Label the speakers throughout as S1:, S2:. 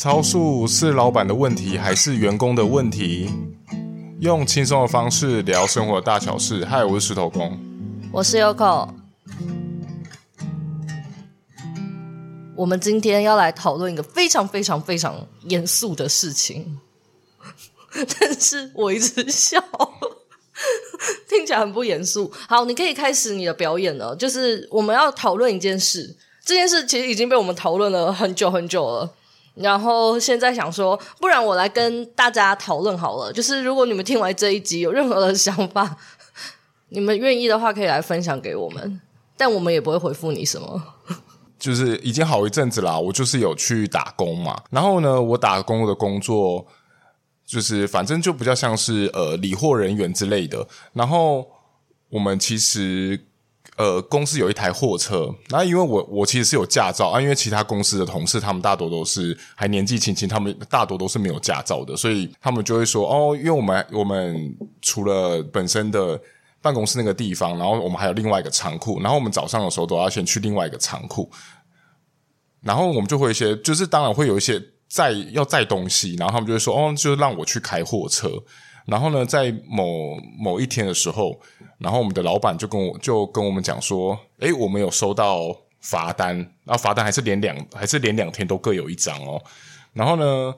S1: 超速是老板的问题还是员工的问题？用轻松的方式聊生活的大小事。嗨，我是石头公，
S2: 我是 Yoko。我们今天要来讨论一个非常非常非常严肃的事情，但是我一直笑，听起来很不严肃。好，你可以开始你的表演了。就是我们要讨论一件事，这件事其实已经被我们讨论了很久很久了。然后现在想说，不然我来跟大家讨论好了。就是如果你们听完这一集有任何的想法，你们愿意的话，可以来分享给我们，但我们也不会回复你什么。
S1: 就是已经好一阵子啦，我就是有去打工嘛。然后呢，我打工的工作就是反正就比较像是呃理货人员之类的。然后我们其实。呃，公司有一台货车，那因为我我其实是有驾照啊，因为其他公司的同事他们大多都是还年纪轻轻，他们大多都是没有驾照的，所以他们就会说哦，因为我们我们除了本身的办公室那个地方，然后我们还有另外一个仓库，然后我们早上的时候都要先去另外一个仓库，然后我们就会一些，就是当然会有一些载要载东西，然后他们就会说哦，就让我去开货车。然后呢，在某某一天的时候，然后我们的老板就跟我就跟我们讲说，诶，我们有收到罚单，然后罚单还是连两还是连两天都各有一张哦。然后呢，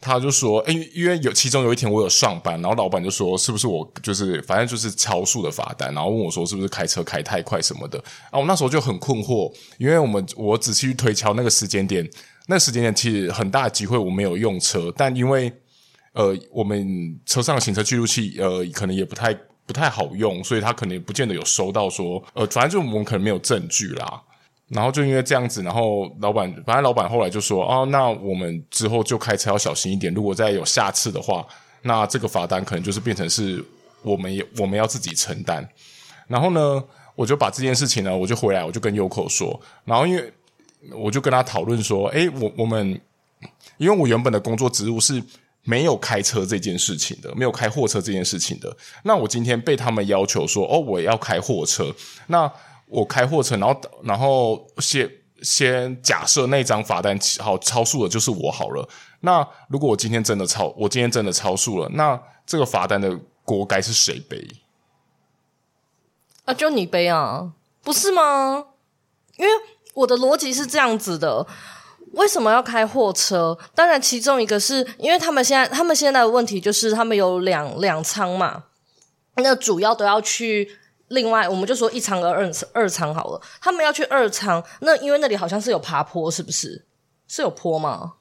S1: 他就说，哎，因为有其中有一天我有上班，然后老板就说，是不是我就是反正就是超速的罚单，然后问我说，是不是开车开太快什么的。啊，我那时候就很困惑，因为我们我仔细去推敲那个时间点，那时间点其实很大机会我没有用车，但因为。呃，我们车上的行车记录器，呃，可能也不太不太好用，所以他可能也不见得有收到说，呃，反正就我们可能没有证据啦。然后就因为这样子，然后老板，反正老板后来就说，哦，那我们之后就开车要小心一点，如果再有下次的话，那这个罚单可能就是变成是我们也我们要自己承担。然后呢，我就把这件事情呢，我就回来，我就跟 Yoko 说，然后因为我就跟他讨论说，诶，我我们因为我原本的工作职务是。没有开车这件事情的，没有开货车这件事情的。那我今天被他们要求说，哦，我要开货车。那我开货车，然后然后先先假设那张罚单好超速的就是我好了。那如果我今天真的超，我今天真的超速了，那这个罚单的锅该是谁背？
S2: 啊，就你背啊，不是吗？因为我的逻辑是这样子的。为什么要开货车？当然，其中一个是因为他们现在，他们现在的问题就是他们有两两仓嘛，那主要都要去另外，我们就说一仓和二二仓好了，他们要去二仓，那因为那里好像是有爬坡，是不是？是有坡吗？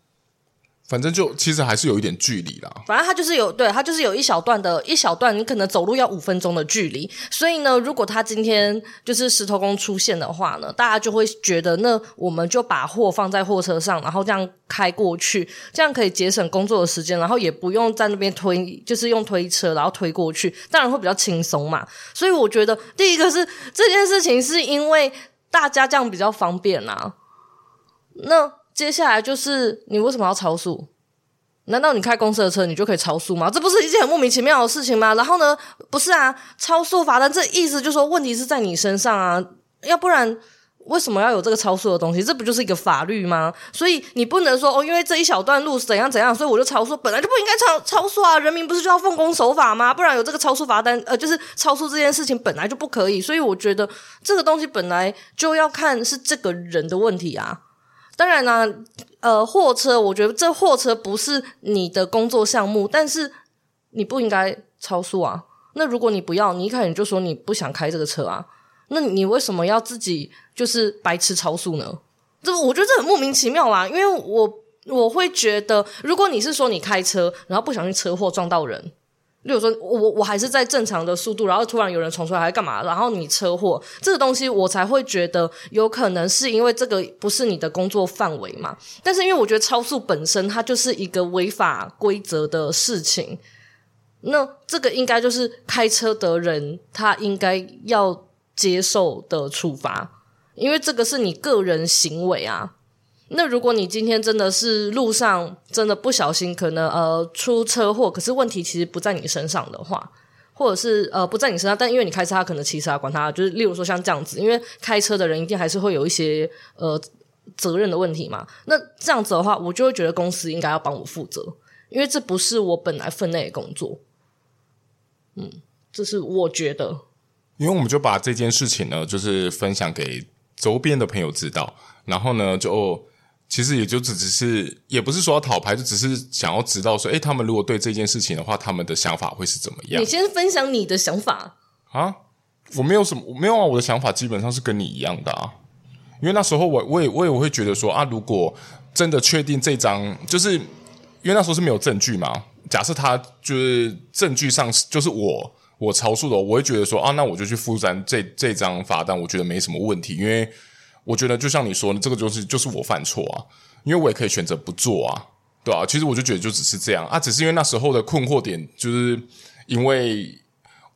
S1: 反正就其实还是有一点距离啦。
S2: 反正它就是有，对，它就是有一小段的一小段，你可能走路要五分钟的距离。所以呢，如果他今天就是石头公出现的话呢，大家就会觉得，那我们就把货放在货车上，然后这样开过去，这样可以节省工作的时间，然后也不用在那边推，就是用推车然后推过去，当然会比较轻松嘛。所以我觉得第一个是这件事情是因为大家这样比较方便啊。那。接下来就是你为什么要超速？难道你开公司的车你就可以超速吗？这不是一件很莫名其妙的事情吗？然后呢，不是啊，超速罚单这意思就是说问题是在你身上啊，要不然为什么要有这个超速的东西？这不就是一个法律吗？所以你不能说哦，因为这一小段路是怎样怎样，所以我就超速，本来就不应该超超速啊！人民不是就要奉公守法吗？不然有这个超速罚单，呃，就是超速这件事情本来就不可以。所以我觉得这个东西本来就要看是这个人的问题啊。当然啦，呃，货车，我觉得这货车不是你的工作项目，但是你不应该超速啊。那如果你不要，你一开始就说你不想开这个车啊，那你为什么要自己就是白痴超速呢？这我觉得这很莫名其妙啦。因为我我会觉得，如果你是说你开车，然后不小心车祸撞到人。例如说，我我还是在正常的速度，然后突然有人冲出来，还干嘛？然后你车祸这个东西，我才会觉得有可能是因为这个不是你的工作范围嘛。但是因为我觉得超速本身它就是一个违法规则的事情，那这个应该就是开车的人他应该要接受的处罚，因为这个是你个人行为啊。那如果你今天真的是路上真的不小心，可能呃出车祸，可是问题其实不在你身上的话，或者是呃不在你身上，但因为你开车，他可能骑车啊，管他，就是例如说像这样子，因为开车的人一定还是会有一些呃责任的问题嘛。那这样子的话，我就会觉得公司应该要帮我负责，因为这不是我本来分内的工作。嗯，这是我觉得。
S1: 因为我们就把这件事情呢，就是分享给周边的朋友知道，然后呢，就其实也就只只是，也不是说要讨牌，就只是想要知道说，哎，他们如果对这件事情的话，他们的想法会是怎么样？
S2: 你先分享你的想法
S1: 啊！我没有什么，我没有啊，我的想法基本上是跟你一样的啊。因为那时候我我也我也会觉得说啊，如果真的确定这张，就是因为那时候是没有证据嘛。假设他就是证据上就是我我超速的，我会觉得说啊，那我就去负担这这张罚单，我觉得没什么问题。因为我觉得就像你说的，这个就是就是我犯错啊，因为我也可以选择不做啊，对啊，其实我就觉得就只是这样啊，只是因为那时候的困惑点，就是因为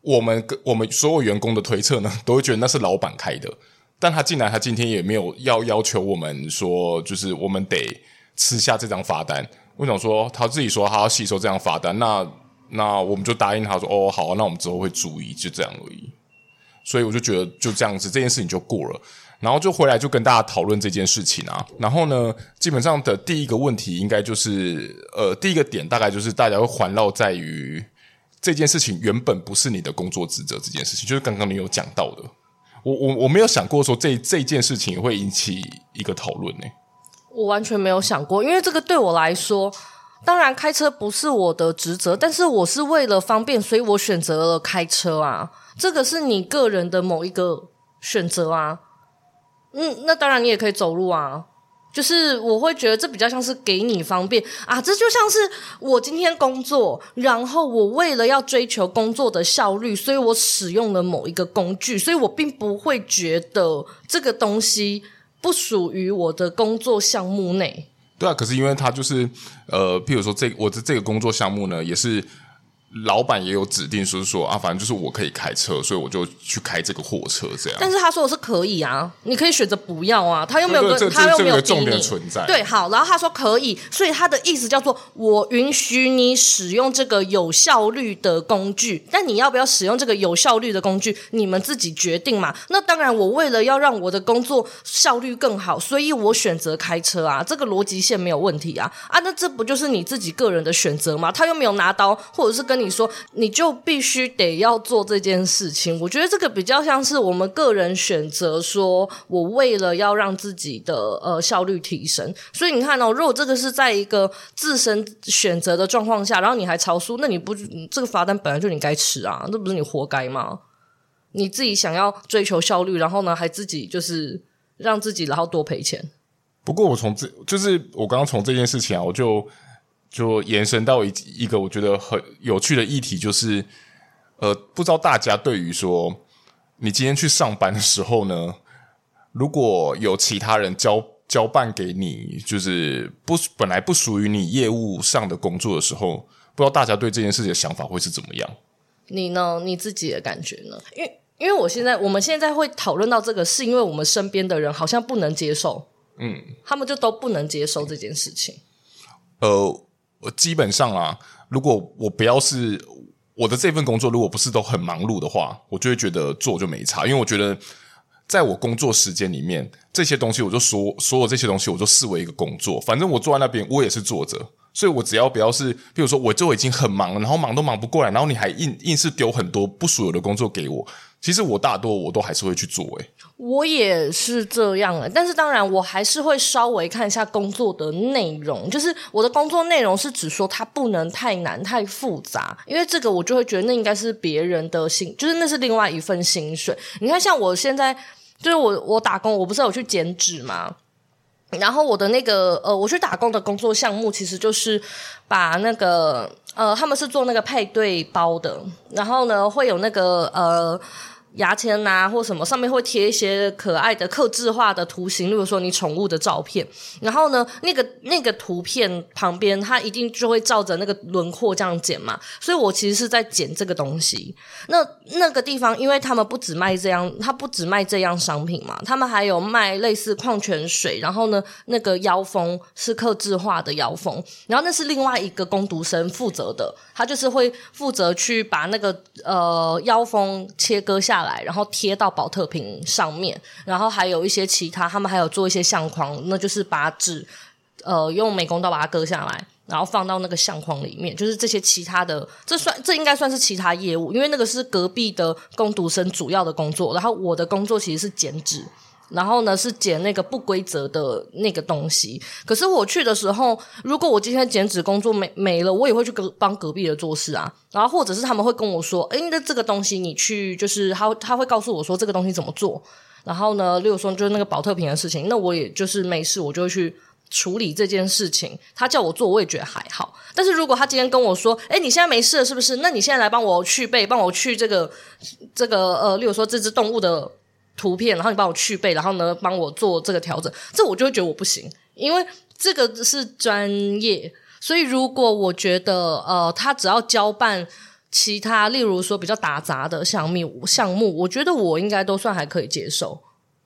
S1: 我们我们所有员工的推测呢，都会觉得那是老板开的。但他进来，他今天也没有要要求我们说，就是我们得吃下这张罚单。我想说，他自己说他要吸收这张罚单，那那我们就答应他说，哦，好啊，那我们之后会注意，就这样而已。所以我就觉得就这样子，这件事情就过了。然后就回来就跟大家讨论这件事情啊。然后呢，基本上的第一个问题应该就是，呃，第一个点大概就是大家会环绕在于这件事情原本不是你的工作职责，这件事情就是刚刚你有讲到的。我我我没有想过说这这件事情会引起一个讨论呢。
S2: 我完全没有想过，因为这个对我来说，当然开车不是我的职责，但是我是为了方便，所以我选择了开车啊。这个是你个人的某一个选择啊。嗯，那当然你也可以走路啊。就是我会觉得这比较像是给你方便啊，这就像是我今天工作，然后我为了要追求工作的效率，所以我使用了某一个工具，所以我并不会觉得这个东西不属于我的工作项目内。
S1: 对啊，可是因为它就是呃，譬如说这我的这个工作项目呢，也是。老板也有指定说说啊，反正就是我可以开车，所以我就去开这个货车这样。
S2: 但是他说的是可以啊，你可以选择不要啊，他又没有跟，他又没有重点存在。对，好，然后他说可以，所以他的意思叫做我允许你使用这个有效率的工具，但你要不要使用这个有效率的工具，你们自己决定嘛。那当然，我为了要让我的工作效率更好，所以我选择开车啊，这个逻辑线没有问题啊啊，那这不就是你自己个人的选择吗？他又没有拿刀，或者是跟。你说你就必须得要做这件事情，我觉得这个比较像是我们个人选择，说我为了要让自己的呃效率提升，所以你看哦，如果这个是在一个自身选择的状况下，然后你还超速，那你不这个罚单本来就你该吃啊，这不是你活该吗？你自己想要追求效率，然后呢还自己就是让自己然后多赔钱。
S1: 不过我从这就是我刚刚从这件事情啊，我就。就延伸到一一个我觉得很有趣的议题，就是呃，不知道大家对于说你今天去上班的时候呢，如果有其他人交交办给你，就是不本来不属于你业务上的工作的时候，不知道大家对这件事情的想法会是怎么样？
S2: 你呢？你自己的感觉呢？因为因为我现在我们现在会讨论到这个，是因为我们身边的人好像不能接受，嗯，他们就都不能接受这件事情，
S1: 呃。我基本上啊，如果我不要是我的这份工作，如果不是都很忙碌的话，我就会觉得做就没差，因为我觉得在我工作时间里面，这些东西我就说所有这些东西我就视为一个工作，反正我坐在那边，我也是坐着，所以我只要不要是，比如说我就已经很忙了，然后忙都忙不过来，然后你还硬硬是丢很多不属于的工作给我。其实我大多我都还是会去做，诶，
S2: 我也是这样的，但是当然我还是会稍微看一下工作的内容，就是我的工作内容是指说它不能太难太复杂，因为这个我就会觉得那应该是别人的薪，就是那是另外一份薪水。你看，像我现在就是我我打工，我不是有去剪纸吗？然后我的那个呃，我去打工的工作项目其实就是把那个呃，他们是做那个配对包的，然后呢会有那个呃。牙签啊，或什么上面会贴一些可爱的客制化的图形，例如说你宠物的照片。然后呢，那个那个图片旁边，它一定就会照着那个轮廓这样剪嘛。所以我其实是在剪这个东西。那那个地方，因为他们不只卖这样，他不只卖这样商品嘛，他们还有卖类似矿泉水。然后呢，那个腰封是客制化的腰封，然后那是另外一个工读生负责的，他就是会负责去把那个呃腰封切割下下来，然后贴到保特瓶上面，然后还有一些其他，他们还有做一些相框，那就是把纸呃用美工刀把它割下来。然后放到那个相框里面，就是这些其他的，这算这应该算是其他业务，因为那个是隔壁的工读生主要的工作。然后我的工作其实是剪纸，然后呢是剪那个不规则的那个东西。可是我去的时候，如果我今天剪纸工作没没了，我也会去隔帮隔壁的做事啊。然后或者是他们会跟我说：“诶，那这个东西你去，就是他他会告诉我说这个东西怎么做。”然后呢，例如说就是那个保特瓶的事情，那我也就是没事，我就会去。处理这件事情，他叫我做，我也觉得还好。但是如果他今天跟我说：“诶，你现在没事了，是不是？那你现在来帮我去背，帮我去这个这个呃，例如说这只动物的图片，然后你帮我去背，然后呢帮我做这个调整。”这我就会觉得我不行，因为这个是专业。所以如果我觉得呃，他只要交办其他，例如说比较打杂的项目项目，我觉得我应该都算还可以接受。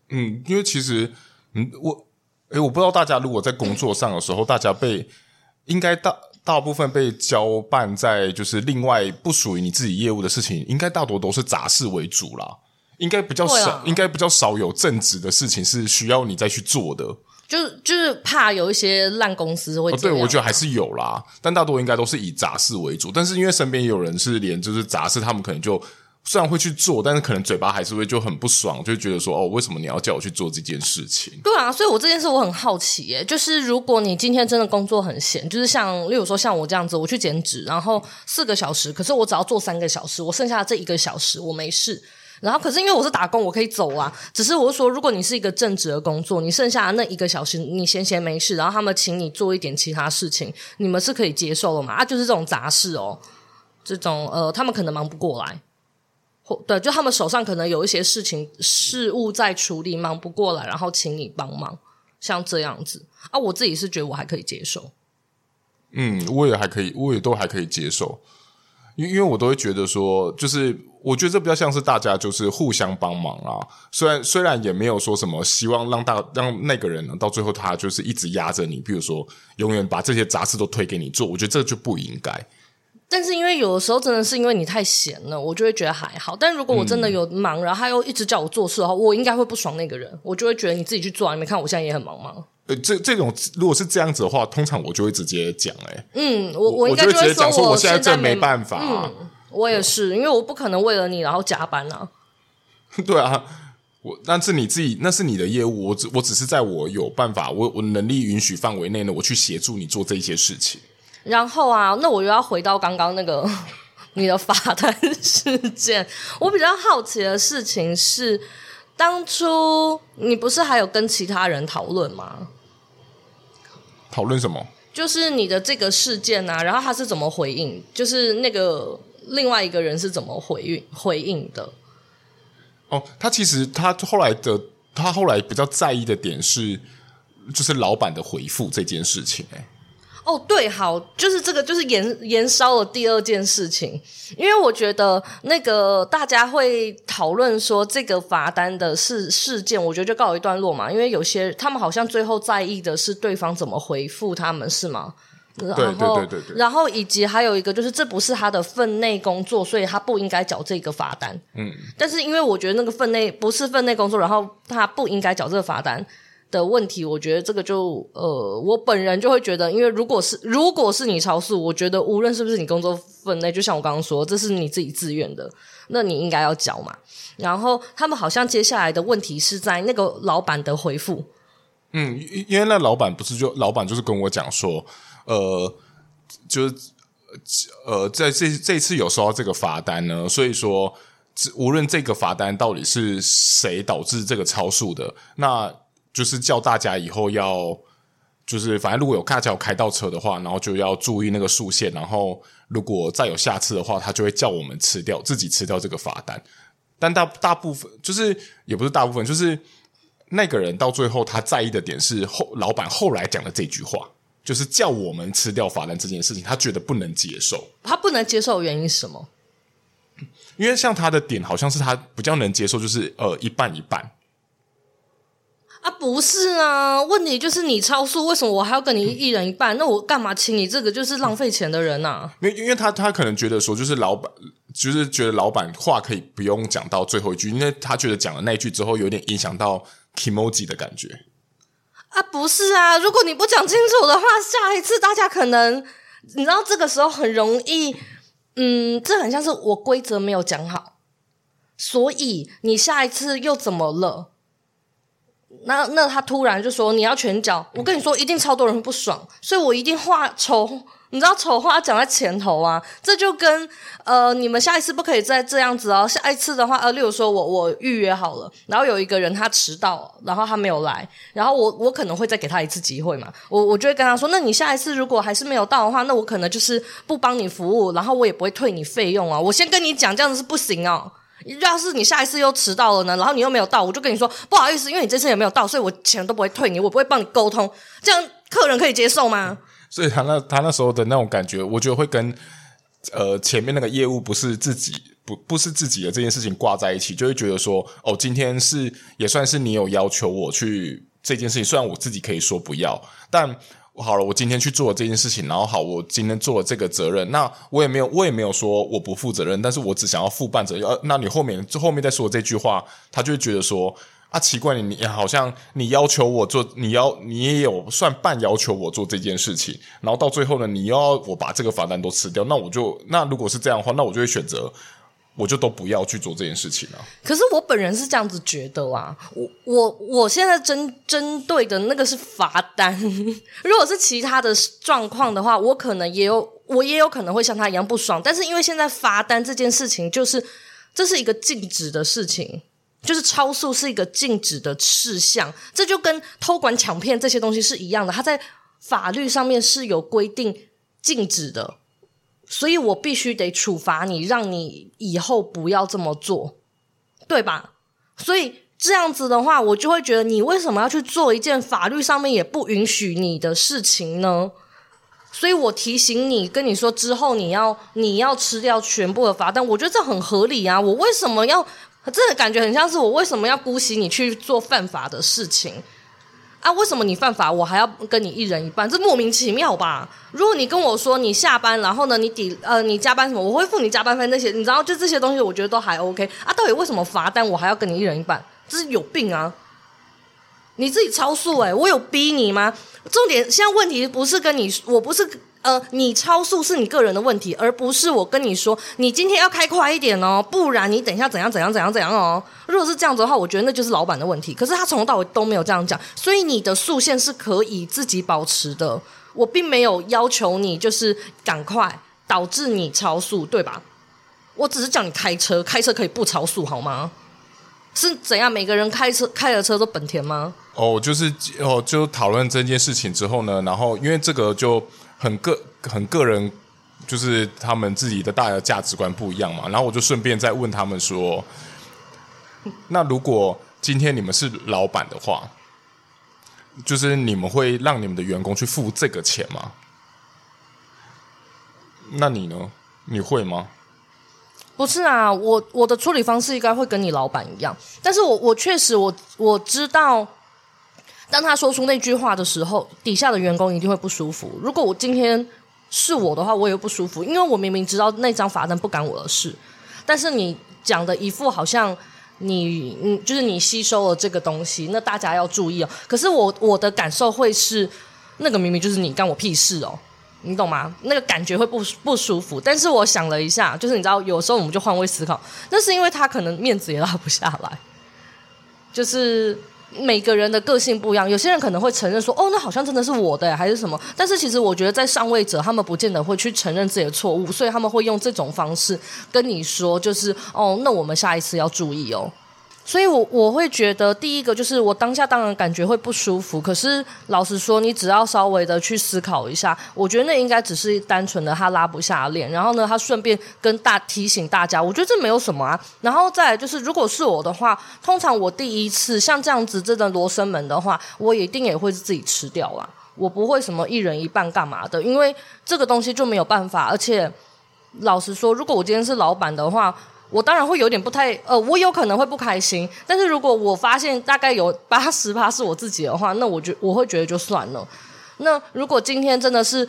S1: 嗯，因为其实嗯我。诶，我不知道大家如果在工作上的时候，大家被应该大大部分被交办在就是另外不属于你自己业务的事情，应该大多都是杂事为主啦。应该比较少，啊、应该比较少有正职的事情是需要你再去做的。
S2: 就就是怕有一些烂公司会、哦。对，
S1: 我觉得还是有啦，但大多应该都是以杂事为主。但是因为身边有人是连就是杂事，他们可能就。虽然会去做，但是可能嘴巴还是会就很不爽，就觉得说哦，为什么你要叫我去做这件事情？
S2: 对啊，所以我这件事我很好奇耶，就是如果你今天真的工作很闲，就是像例如说像我这样子，我去剪纸，然后四个小时，可是我只要做三个小时，我剩下的这一个小时我没事。然后可是因为我是打工，我可以走啊。只是我说，如果你是一个正职的工作，你剩下的那一个小时你闲闲没事，然后他们请你做一点其他事情，你们是可以接受的嘛？啊，就是这种杂事哦，这种呃，他们可能忙不过来。或对，就他们手上可能有一些事情事务在处理，忙不过来，然后请你帮忙，像这样子啊，我自己是觉得我还可以接受。
S1: 嗯，我也还可以，我也都还可以接受，因因为我都会觉得说，就是我觉得这比较像是大家就是互相帮忙啊。虽然虽然也没有说什么希望让大让那个人呢到最后他就是一直压着你，比如说永远把这些杂事都推给你做，我觉得这就不应该。
S2: 但是因为有的时候真的是因为你太闲了，我就会觉得还好。但如果我真的有忙，嗯、然后他又一直叫我做事的话，我应该会不爽那个人。我就会觉得你自己去做，你没看我现在也很忙吗？
S1: 呃，这这种如果是这样子的话，通常我就会直接讲，哎，
S2: 嗯，我我应该
S1: 就
S2: 会直接讲
S1: 说我现在真没办法。
S2: 嗯，我也是，因为我不可能为了你然后加班啊。
S1: 对啊，我那是你自己，那是你的业务，我只我只是在我有办法，我我能力允许范围内呢，我去协助你做这些事情。
S2: 然后啊，那我又要回到刚刚那个 你的罚单事件。我比较好奇的事情是，当初你不是还有跟其他人讨论吗？
S1: 讨论什么？
S2: 就是你的这个事件啊，然后他是怎么回应？就是那个另外一个人是怎么回应回应的？
S1: 哦，他其实他后来的他后来比较在意的点是，就是老板的回复这件事情，欸。
S2: 哦，对，好，就是这个，就是延延烧了第二件事情，因为我觉得那个大家会讨论说这个罚单的事事件，我觉得就告一段落嘛，因为有些他们好像最后在意的是对方怎么回复他们，是吗？然后，
S1: 对对对对对，
S2: 然后以及还有一个就是这不是他的分内工作，所以他不应该缴这个罚单。嗯，但是因为我觉得那个分内不是分内工作，然后他不应该缴这个罚单。的问题，我觉得这个就呃，我本人就会觉得，因为如果是如果是你超速，我觉得无论是不是你工作分内，就像我刚刚说，这是你自己自愿的，那你应该要缴嘛。然后他们好像接下来的问题是在那个老板的回复，
S1: 嗯，因为那老板不是就老板就是跟我讲说，呃，就是呃，在这这次有收到这个罚单呢，所以说无论这个罚单到底是谁导致这个超速的，那。就是叫大家以后要，就是反正如果有大家有开到车的话，然后就要注意那个速限，然后如果再有下次的话，他就会叫我们吃掉自己吃掉这个罚单。但大大部分就是也不是大部分，就是那个人到最后他在意的点是后老板后来讲的这句话，就是叫我们吃掉罚单这件事情，他觉得不能接受。
S2: 他不能接受的原因是什么？
S1: 因为像他的点好像是他比较能接受，就是呃一半一半。
S2: 啊，不是啊，问题就是你超速，为什么我还要跟你一人一半？嗯、那我干嘛请你这个就是浪费钱的人呐、啊？
S1: 因为因为他他可能觉得说，就是老板就是觉得老板话可以不用讲到最后一句，因为他觉得讲了那一句之后，有点影响到 kimoji 的感觉。
S2: 啊，不是啊！如果你不讲清楚的话，下一次大家可能，你知道这个时候很容易，嗯，这很像是我规则没有讲好，所以你下一次又怎么了？那那他突然就说你要拳脚，我跟你说一定超多人不爽，所以我一定话丑，你知道丑话讲在前头啊。这就跟呃你们下一次不可以再这样子哦。下一次的话，呃，例如说我我预约好了，然后有一个人他迟到，然后他没有来，然后我我可能会再给他一次机会嘛。我我就会跟他说，那你下一次如果还是没有到的话，那我可能就是不帮你服务，然后我也不会退你费用啊。我先跟你讲，这样子是不行哦。要是你下一次又迟到了呢，然后你又没有到，我就跟你说不好意思，因为你这次也没有到，所以我钱都不会退你，我不会帮你沟通，这样客人可以接受吗？
S1: 所以他那他那时候的那种感觉，我觉得会跟呃前面那个业务不是自己不不是自己的这件事情挂在一起，就会觉得说哦，今天是也算是你有要求我去这件事情，虽然我自己可以说不要，但。好了，我今天去做这件事情，然后好，我今天做了这个责任，那我也没有，我也没有说我不负责任，但是我只想要负半责任。呃，那你后面后面再说这句话，他就会觉得说啊，奇怪，你你好像你要求我做，你要你也有算半要求我做这件事情，然后到最后呢，你要我把这个罚单都吃掉，那我就那如果是这样的话，那我就会选择。我就都不要去做这件事情了。
S2: 可是我本人是这样子觉得啊，我我我现在针针对的那个是罚单。如果是其他的状况的话，我可能也有，我也有可能会像他一样不爽。但是因为现在罚单这件事情，就是这是一个禁止的事情，就是超速是一个禁止的事项，这就跟偷管抢骗这些东西是一样的，它在法律上面是有规定禁止的。所以我必须得处罚你，让你以后不要这么做，对吧？所以这样子的话，我就会觉得你为什么要去做一件法律上面也不允许你的事情呢？所以我提醒你，跟你说之后你要你要吃掉全部的罚单，我觉得这很合理啊。我为什么要？这个感觉很像是我为什么要姑息你去做犯法的事情？啊，为什么你犯法，我还要跟你一人一半？这莫名其妙吧？如果你跟我说你下班，然后呢，你抵呃你加班什么，我会付你加班费那些，你知道，就这些东西，我觉得都还 OK 啊。到底为什么罚单我还要跟你一人一半？这是有病啊！你自己超速诶，我有逼你吗？重点现在问题不是跟你，我不是。呃，你超速是你个人的问题，而不是我跟你说，你今天要开快一点哦，不然你等一下怎样怎样怎样怎样哦。如果是这样子的话，我觉得那就是老板的问题。可是他从头到尾都没有这样讲，所以你的速限是可以自己保持的。我并没有要求你就是赶快导致你超速，对吧？我只是叫你开车，开车可以不超速好吗？是怎样？每个人开车开的车都本田吗？
S1: 哦，就是哦，就讨论这件事情之后呢，然后因为这个就。很个很个人，就是他们自己的大的价值观不一样嘛。然后我就顺便再问他们说：“那如果今天你们是老板的话，就是你们会让你们的员工去付这个钱吗？那你呢？你会吗？”
S2: 不是啊，我我的处理方式应该会跟你老板一样，但是我我确实我我知道。当他说出那句话的时候，底下的员工一定会不舒服。如果我今天是我的话，我也不舒服，因为我明明知道那张罚单不干我的事，但是你讲的一副好像你嗯，就是你吸收了这个东西，那大家要注意哦。可是我我的感受会是，那个明明就是你干我屁事哦，你懂吗？那个感觉会不不舒服。但是我想了一下，就是你知道，有时候我们就换位思考，那是因为他可能面子也拉不下来，就是。每个人的个性不一样，有些人可能会承认说：“哦，那好像真的是我的，还是什么？”但是其实我觉得，在上位者，他们不见得会去承认自己的错误，所以他们会用这种方式跟你说：“就是哦，那我们下一次要注意哦。”所以我，我会觉得，第一个就是我当下当然感觉会不舒服。可是，老实说，你只要稍微的去思考一下，我觉得那应该只是单纯的他拉不下脸。然后呢，他顺便跟大提醒大家，我觉得这没有什么啊。然后再来就是，如果是我的话，通常我第一次像这样子这个罗生门的话，我一定也会自己吃掉啦。我不会什么一人一半干嘛的，因为这个东西就没有办法。而且，老实说，如果我今天是老板的话。我当然会有点不太，呃，我有可能会不开心。但是如果我发现大概有八十趴是我自己的话，那我觉我会觉得就算了。那如果今天真的是，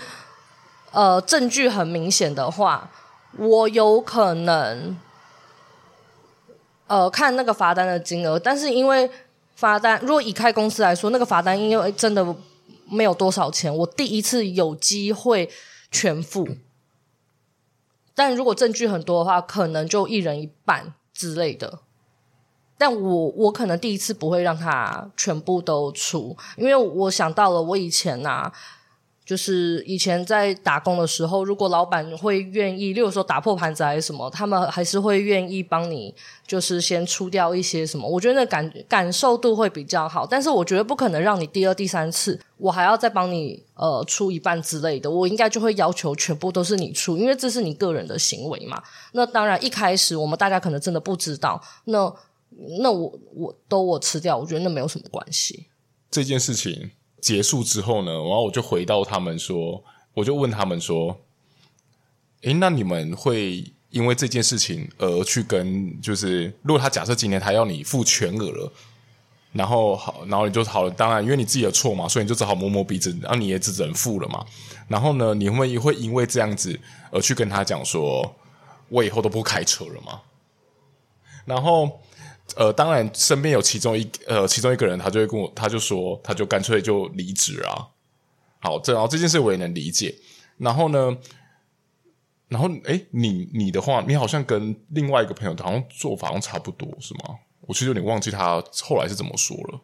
S2: 呃，证据很明显的话，我有可能，呃，看那个罚单的金额，但是因为罚单，如果以开公司来说，那个罚单因为真的没有多少钱，我第一次有机会全付。但如果证据很多的话，可能就一人一半之类的。但我我可能第一次不会让他全部都出，因为我想到了我以前呐、啊。就是以前在打工的时候，如果老板会愿意，例如说打破盘子还是什么，他们还是会愿意帮你，就是先出掉一些什么。我觉得那感感受度会比较好，但是我觉得不可能让你第二、第三次，我还要再帮你呃出一半之类的。我应该就会要求全部都是你出，因为这是你个人的行为嘛。那当然一开始我们大家可能真的不知道，那那我我都我吃掉，我觉得那没有什么关系。
S1: 这件事情。结束之后呢，然后我就回到他们说，我就问他们说：“诶，那你们会因为这件事情而去跟，就是如果他假设今天他要你付全额了，然后好，然后你就好了，当然因为你自己的错嘛，所以你就只好摸摸鼻子，然后你也只能付了嘛。然后呢，你会会因为这样子而去跟他讲说，我以后都不开车了吗？然后。”呃，当然，身边有其中一呃，其中一个人，他就会跟我，他就说，他就干脆就离职啊。好，这然后这件事我也能理解。然后呢，然后哎，你你的话，你好像跟另外一个朋友好像做法好像差不多，是吗？我其实有点忘记他后来是怎么说了。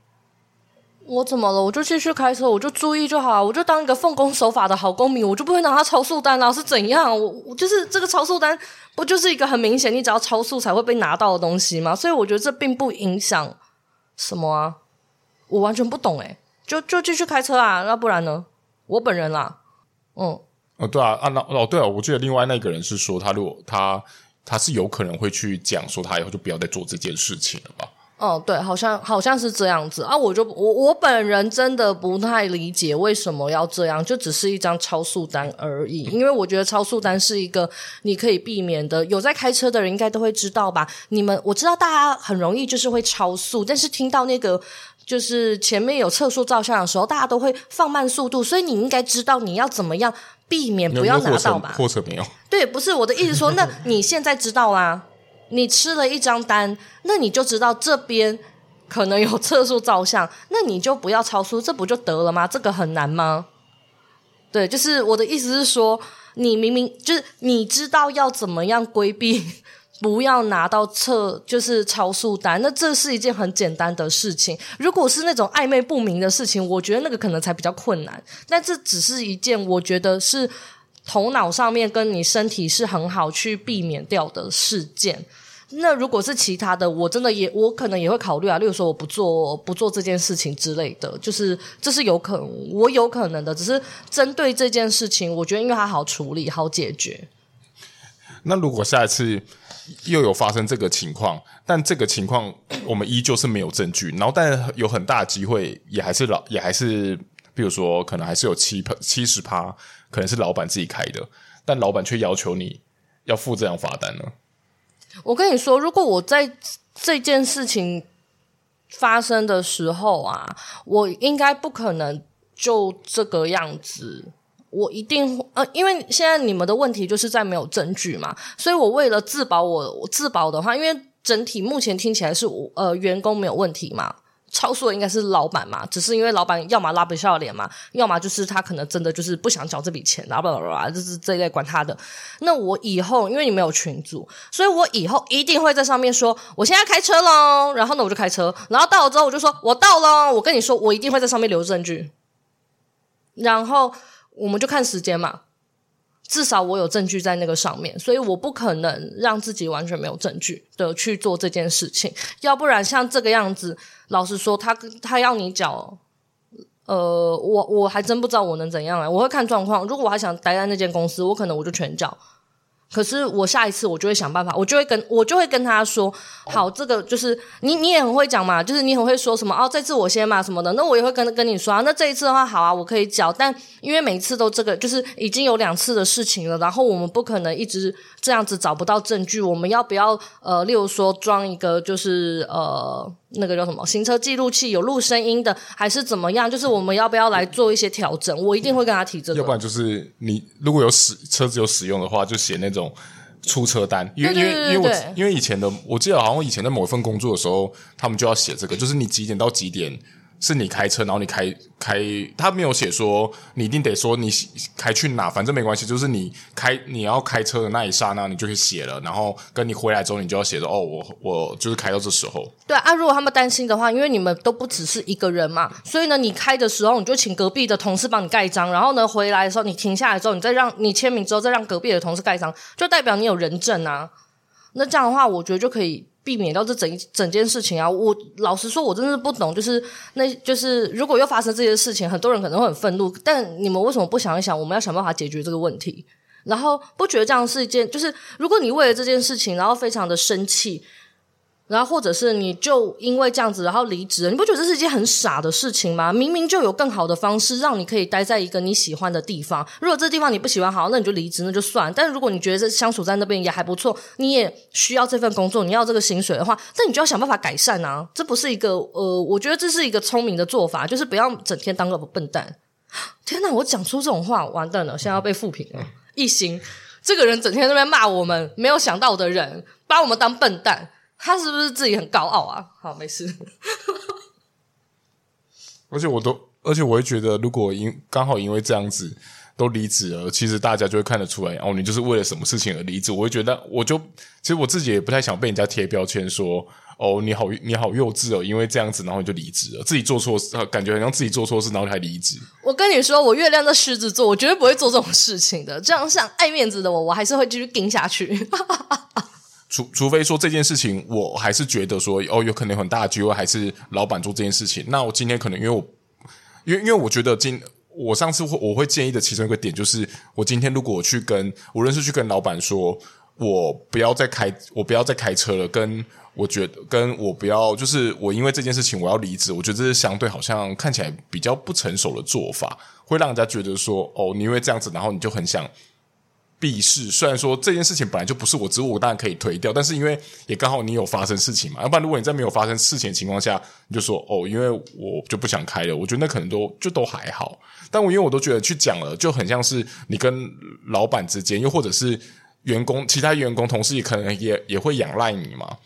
S2: 我怎么了？我就继续开车，我就注意就好，我就当一个奉公守法的好公民，我就不会拿他超速单啊，是怎样？我我就是这个超速单，不就是一个很明显，你只要超速才会被拿到的东西吗？所以我觉得这并不影响什么啊，我完全不懂诶，就就继续开车啊，那不然呢？我本人啦，嗯，
S1: 哦对啊，啊那哦对啊，我记得另外那个人是说，他如果他他是有可能会去讲说，他以后就不要再做这件事情了吧。
S2: 哦，对，好像好像是这样子啊，我就我我本人真的不太理解为什么要这样，就只是一张超速单而已。因为我觉得超速单是一个你可以避免的，有在开车的人应该都会知道吧？你们我知道大家很容易就是会超速，但是听到那个就是前面有测速照相的时候，大家都会放慢速度，所以你应该知道你要怎么样避免不要拿到吧？
S1: 货车没有？
S2: 对，不是我的意思说，那你现在知道啦。你吃了一张单，那你就知道这边可能有测速照相，那你就不要超速，这不就得了吗？这个很难吗？对，就是我的意思是说，你明明就是你知道要怎么样规避，不要拿到测就是超速单，那这是一件很简单的事情。如果是那种暧昧不明的事情，我觉得那个可能才比较困难。但这只是一件我觉得是头脑上面跟你身体是很好去避免掉的事件。那如果是其他的，我真的也我可能也会考虑啊，例如说我不做不做这件事情之类的，就是这是有可能，我有可能的。只是针对这件事情，我觉得因为它好处理、好解决。
S1: 那如果下一次又有发生这个情况，但这个情况我们依旧是没有证据，然后但有很大的机会也还是老也还是，比如说可能还是有七七十趴可能是老板自己开的，但老板却要求你要付这样罚单呢？
S2: 我跟你说，如果我在这件事情发生的时候啊，我应该不可能就这个样子。我一定呃，因为现在你们的问题就是在没有证据嘛，所以我为了自保我，我自保的话，因为整体目前听起来是我呃员工没有问题嘛。超速的应该是老板嘛，只是因为老板要么拉不下脸嘛，要么就是他可能真的就是不想缴这笔钱，啦啦啦，就是这一类管他的。那我以后因为你没有群组，所以我以后一定会在上面说我现在开车喽，然后呢我就开车，然后到了之后我就说我到了，我跟你说我一定会在上面留证据，然后我们就看时间嘛。至少我有证据在那个上面，所以我不可能让自己完全没有证据的去做这件事情。要不然像这个样子，老实说，他他要你缴，呃，我我还真不知道我能怎样啊。我会看状况，如果我还想待在那间公司，我可能我就全缴。可是我下一次我就会想办法，我就会跟我就会跟他说，好，这个就是你你也很会讲嘛，就是你很会说什么哦，这次我先嘛什么的，那我也会跟跟你说啊，那这一次的话好啊，我可以缴，但因为每次都这个就是已经有两次的事情了，然后我们不可能一直这样子找不到证据，我们要不要呃，例如说装一个就是呃。那个叫什么行车记录器有录声音的，还是怎么样？就是我们要不要来做一些调整？我一定会跟他提这个。
S1: 要不然就是你如果有使车子有使用的话，就写那种出车单，因为因为因为我因为以前的我记得好像以前在某一份工作的时候，他们就要写这个，就是你几点到几点。是你开车，然后你开开，他没有写说你一定得说你开去哪，反正没关系，就是你开你要开车的那一刹那，你就去写了，然后跟你回来之后，你就要写着哦，我我就是开到这时候。
S2: 对啊，如果他们担心的话，因为你们都不只是一个人嘛，所以呢，你开的时候你就请隔壁的同事帮你盖章，然后呢，回来的时候你停下来之后，你再让你签名之后再让隔壁的同事盖章，就代表你有人证啊。那这样的话，我觉得就可以。避免到这整整件事情啊！我老实说，我真的是不懂，就是那，就是如果又发生这些事情，很多人可能会很愤怒。但你们为什么不想一想，我们要想办法解决这个问题？然后不觉得这样是一件，就是如果你为了这件事情，然后非常的生气。然后，或者是你就因为这样子，然后离职，你不觉得这是一件很傻的事情吗？明明就有更好的方式，让你可以待在一个你喜欢的地方。如果这地方你不喜欢，好，那你就离职，那就算。但是如果你觉得这相处在那边也还不错，你也需要这份工作，你要这个薪水的话，那你就要想办法改善啊！这不是一个呃，我觉得这是一个聪明的做法，就是不要整天当个笨蛋。天哪，我讲出这种话，完蛋了，现在要被负评了。一星这个人整天在那边骂我们，没有想到的人，把我们当笨蛋。他是不是自己很高傲啊？好，没事。
S1: 而且我都，而且我会觉得，如果因刚好因为这样子都离职了，其实大家就会看得出来哦，你就是为了什么事情而离职。我会觉得，我就其实我自己也不太想被人家贴标签，说哦，你好，你好幼稚哦，因为这样子，然后你就离职了，自己做错事，感觉好像自己做错事，然后你还离职。
S2: 我跟你说，我月亮在狮子座，我绝对不会做这种事情的。这样像爱面子的我，我还是会继续盯下去。
S1: 除除非说这件事情，我还是觉得说哦，有可能很大的机会还是老板做这件事情。那我今天可能因为我，因为因为我觉得今我上次会我会建议的其中一个点就是，我今天如果我去跟无论是去跟老板说，我不要再开我不要再开车了，跟我觉得跟我不要就是我因为这件事情我要离职，我觉得这是相对好像看起来比较不成熟的做法，会让人家觉得说哦，你因为这样子，然后你就很想。避世，虽然说这件事情本来就不是我职务，我当然可以推掉，但是因为也刚好你有发生事情嘛，要不然如果你在没有发生事情的情况下，你就说哦，因为我就不想开了，我觉得那可能都就都还好。但我因为我都觉得去讲了，就很像是你跟老板之间，又或者是员工、其他员工、同事也可能也也会仰赖你嘛。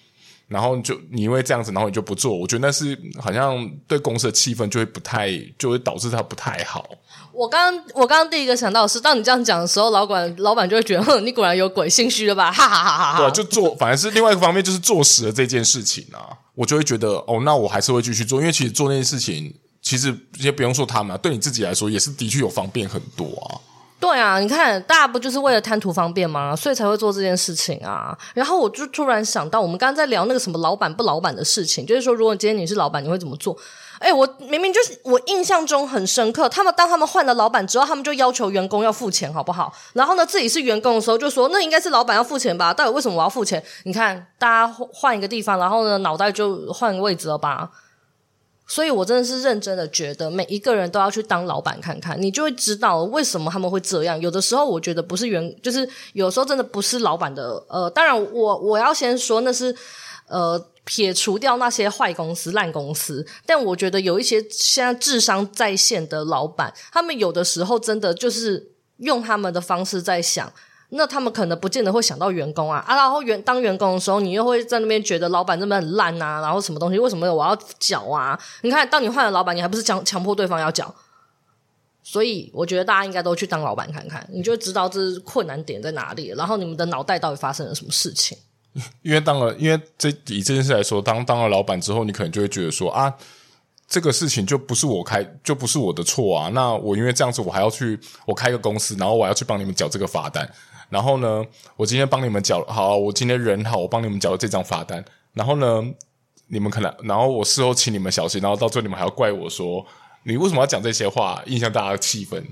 S1: 然后就你因为这样子，然后你就不做，我觉得那是好像对公司的气氛就会不太，就会导致它不太好。
S2: 我刚我刚刚第一个想到的是，当你这样讲的时候，老板老板就会觉得，哼，你果然有鬼，心虚了吧？哈哈哈哈哈。
S1: 对啊，就做，反而是另外一个方面，就是做实了这件事情啊，我就会觉得，哦，那我还是会继续做，因为其实做那件事情，其实也不用说他们啊，对你自己来说，也是的确有方便很多啊。
S2: 对啊，你看，大家不就是为了贪图方便吗？所以才会做这件事情啊。然后我就突然想到，我们刚刚在聊那个什么老板不老板的事情，就是说，如果今天你是老板，你会怎么做？哎，我明明就是我印象中很深刻，他们当他们换了老板之后，他们就要求员工要付钱，好不好？然后呢，自己是员工的时候就说，那应该是老板要付钱吧？到底为什么我要付钱？你看，大家换一个地方，然后呢，脑袋就换个位置了吧？所以，我真的是认真的觉得，每一个人都要去当老板看看，你就会知道为什么他们会这样。有的时候，我觉得不是员，就是有时候真的不是老板的。呃，当然我，我要先说，那是呃撇除掉那些坏公司、烂公司。但我觉得有一些现在智商在线的老板，他们有的时候真的就是用他们的方式在想。那他们可能不见得会想到员工啊啊，然后员当员工的时候，你又会在那边觉得老板这边很烂啊，然后什么东西为什么我要缴啊？你看，当你换了老板，你还不是强强迫对方要缴？所以我觉得大家应该都去当老板看看，你就知道这是困难点在哪里，然后你们的脑袋到底发生了什么事情？
S1: 因为当了，因为这以这件事来说，当当了老板之后，你可能就会觉得说啊，这个事情就不是我开，就不是我的错啊。那我因为这样子，我还要去我开个公司，然后我要去帮你们缴这个罚单。然后呢，我今天帮你们缴好，我今天人好，我帮你们缴了这张罚单。然后呢，你们可能，然后我事后请你们小心，然后到最后你们还要怪我说，你为什么要讲这些话，影响大家的气氛？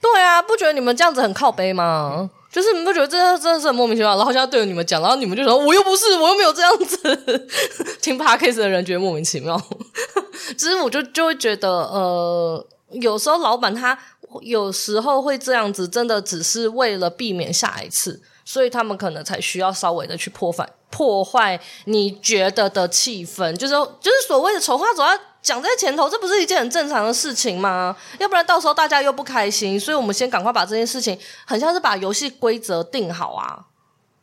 S2: 对啊，不觉得你们这样子很靠背吗？就是你不觉得这真的是很莫名其妙？然后好像要对着你们讲，然后你们就说我又不是，我又没有这样子。听 Podcast 的人觉得莫名其妙。其实我就就会觉得，呃，有时候老板他。有时候会这样子，真的只是为了避免下一次，所以他们可能才需要稍微的去破坏破坏你觉得的气氛，就是就是所谓的丑话总要讲在前头，这不是一件很正常的事情吗？要不然到时候大家又不开心，所以我们先赶快把这件事情，很像是把游戏规则定好啊。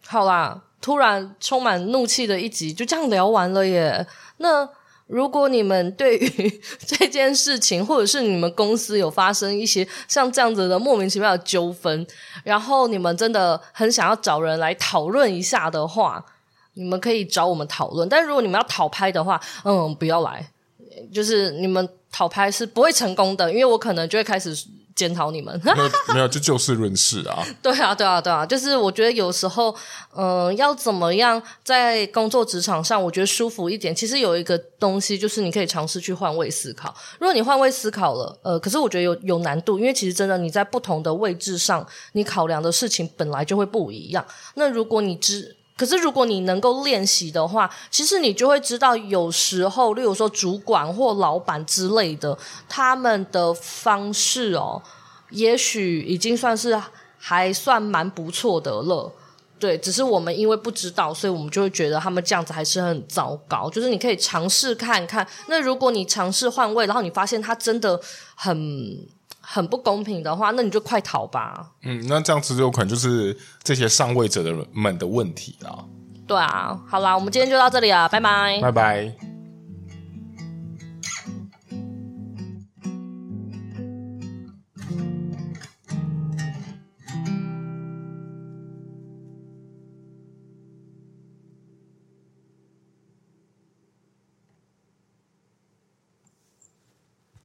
S2: 好啦，突然充满怒气的一集就这样聊完了耶。那如果你们对于 这件事情，或者是你们公司有发生一些像这样子的莫名其妙的纠纷，然后你们真的很想要找人来讨论一下的话，你们可以找我们讨论。但如果你们要讨拍的话，嗯，不要来，就是你们讨拍是不会成功的，因为我可能就会开始。检讨你们
S1: 没有没有，就就事论事啊。
S2: 对啊，对啊，对啊，就是我觉得有时候，嗯、呃，要怎么样在工作职场上，我觉得舒服一点。其实有一个东西，就是你可以尝试去换位思考。如果你换位思考了，呃，可是我觉得有有难度，因为其实真的你在不同的位置上，你考量的事情本来就会不一样。那如果你知，可是如果你能够练习的话，其实你就会知道，有时候，例如说主管或老板之类的，他们的方式哦，也许已经算是还算蛮不错的了。对，只是我们因为不知道，所以我们就会觉得他们这样子还是很糟糕。就是你可以尝试看看。那如果你尝试换位，然后你发现他真的很很不公平的话，那你就快逃吧。
S1: 嗯，那这样子就有可能就是这些上位者的们的问题啦。
S2: 对啊，好啦，我们今天就到这里了，拜拜，
S1: 拜拜。